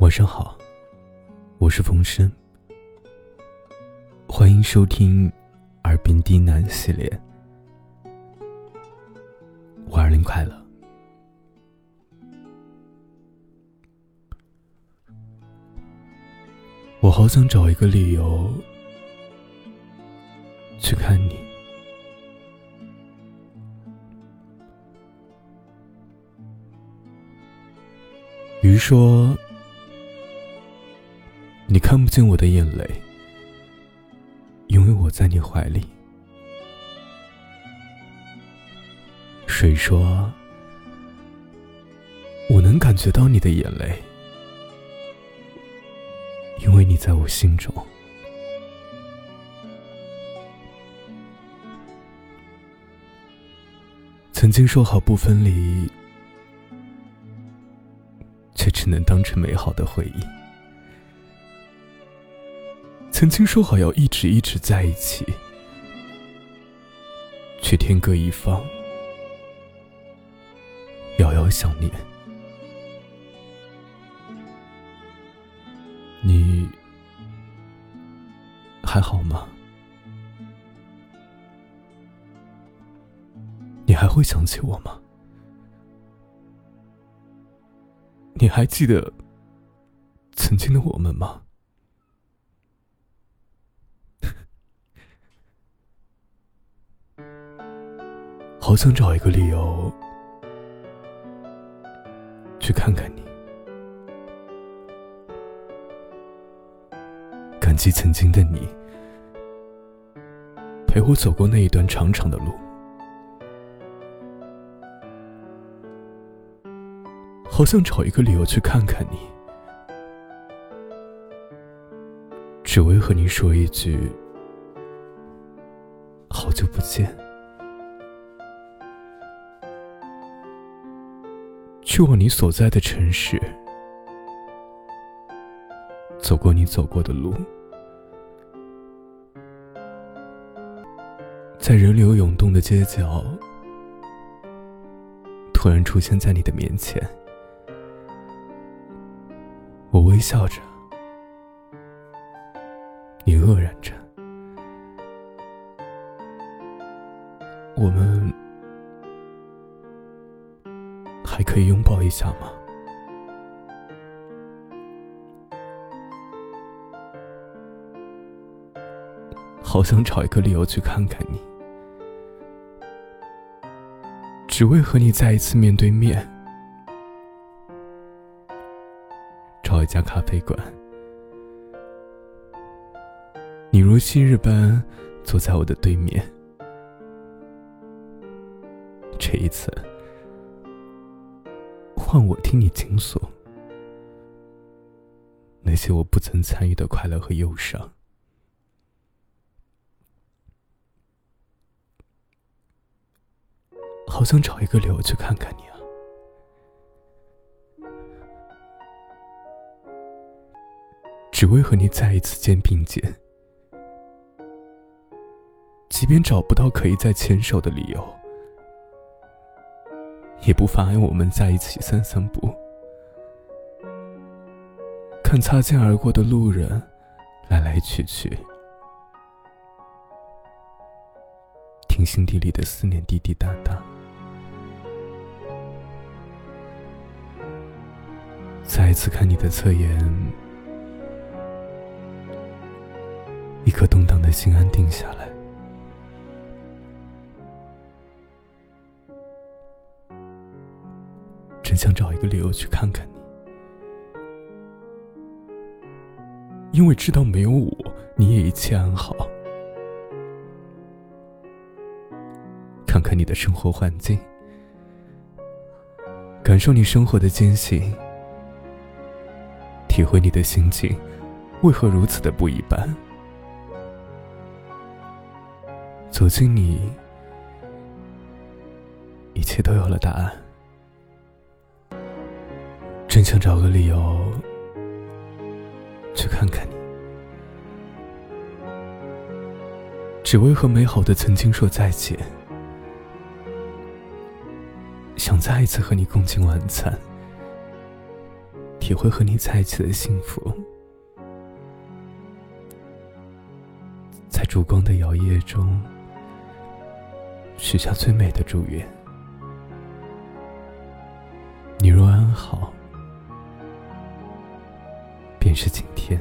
晚上好，我是风声，欢迎收听《耳边低喃》系列。五二零快乐！我好想找一个理由去看你。鱼说。你看不见我的眼泪，因为我在你怀里。水说：“我能感觉到你的眼泪，因为你在我心中。”曾经说好不分离，却只能当成美好的回忆。曾经说好要一直一直在一起，却天各一方，遥遥想念。你还好吗？你还会想起我吗？你还记得曾经的我们吗？好想找一个理由去看看你，感激曾经的你陪我走过那一段长长的路。好想找一个理由去看看你，只为和你说一句好久不见。去往你所在的城市，走过你走过的路，在人流涌动的街角，突然出现在你的面前。我微笑着，你愕然着，我们。可以拥抱一下吗？好想找一个理由去看看你，只为和你再一次面对面。找一家咖啡馆，你如昔日般坐在我的对面。这一次。换我听你倾诉那些我不曾参与的快乐和忧伤，好想找一个理由去看看你啊！只为和你再一次肩并肩，即便找不到可以再牵手的理由。也不妨碍我们在一起散散步，看擦肩而过的路人来来去去，听心底里的思念滴滴答答，再一次看你的侧颜，一颗动荡的心安定下来。想找一个理由去看看你，因为知道没有我，你也一切安好。看看你的生活环境，感受你生活的艰辛，体会你的心情为何如此的不一般。走进你，一切都有了答案。真想找个理由去看看你，只为和美好的曾经说再见。想再一次和你共进晚餐，体会和你在一起的幸福。在烛光的摇曳中，许下最美的祝愿。你若安好，是晴天。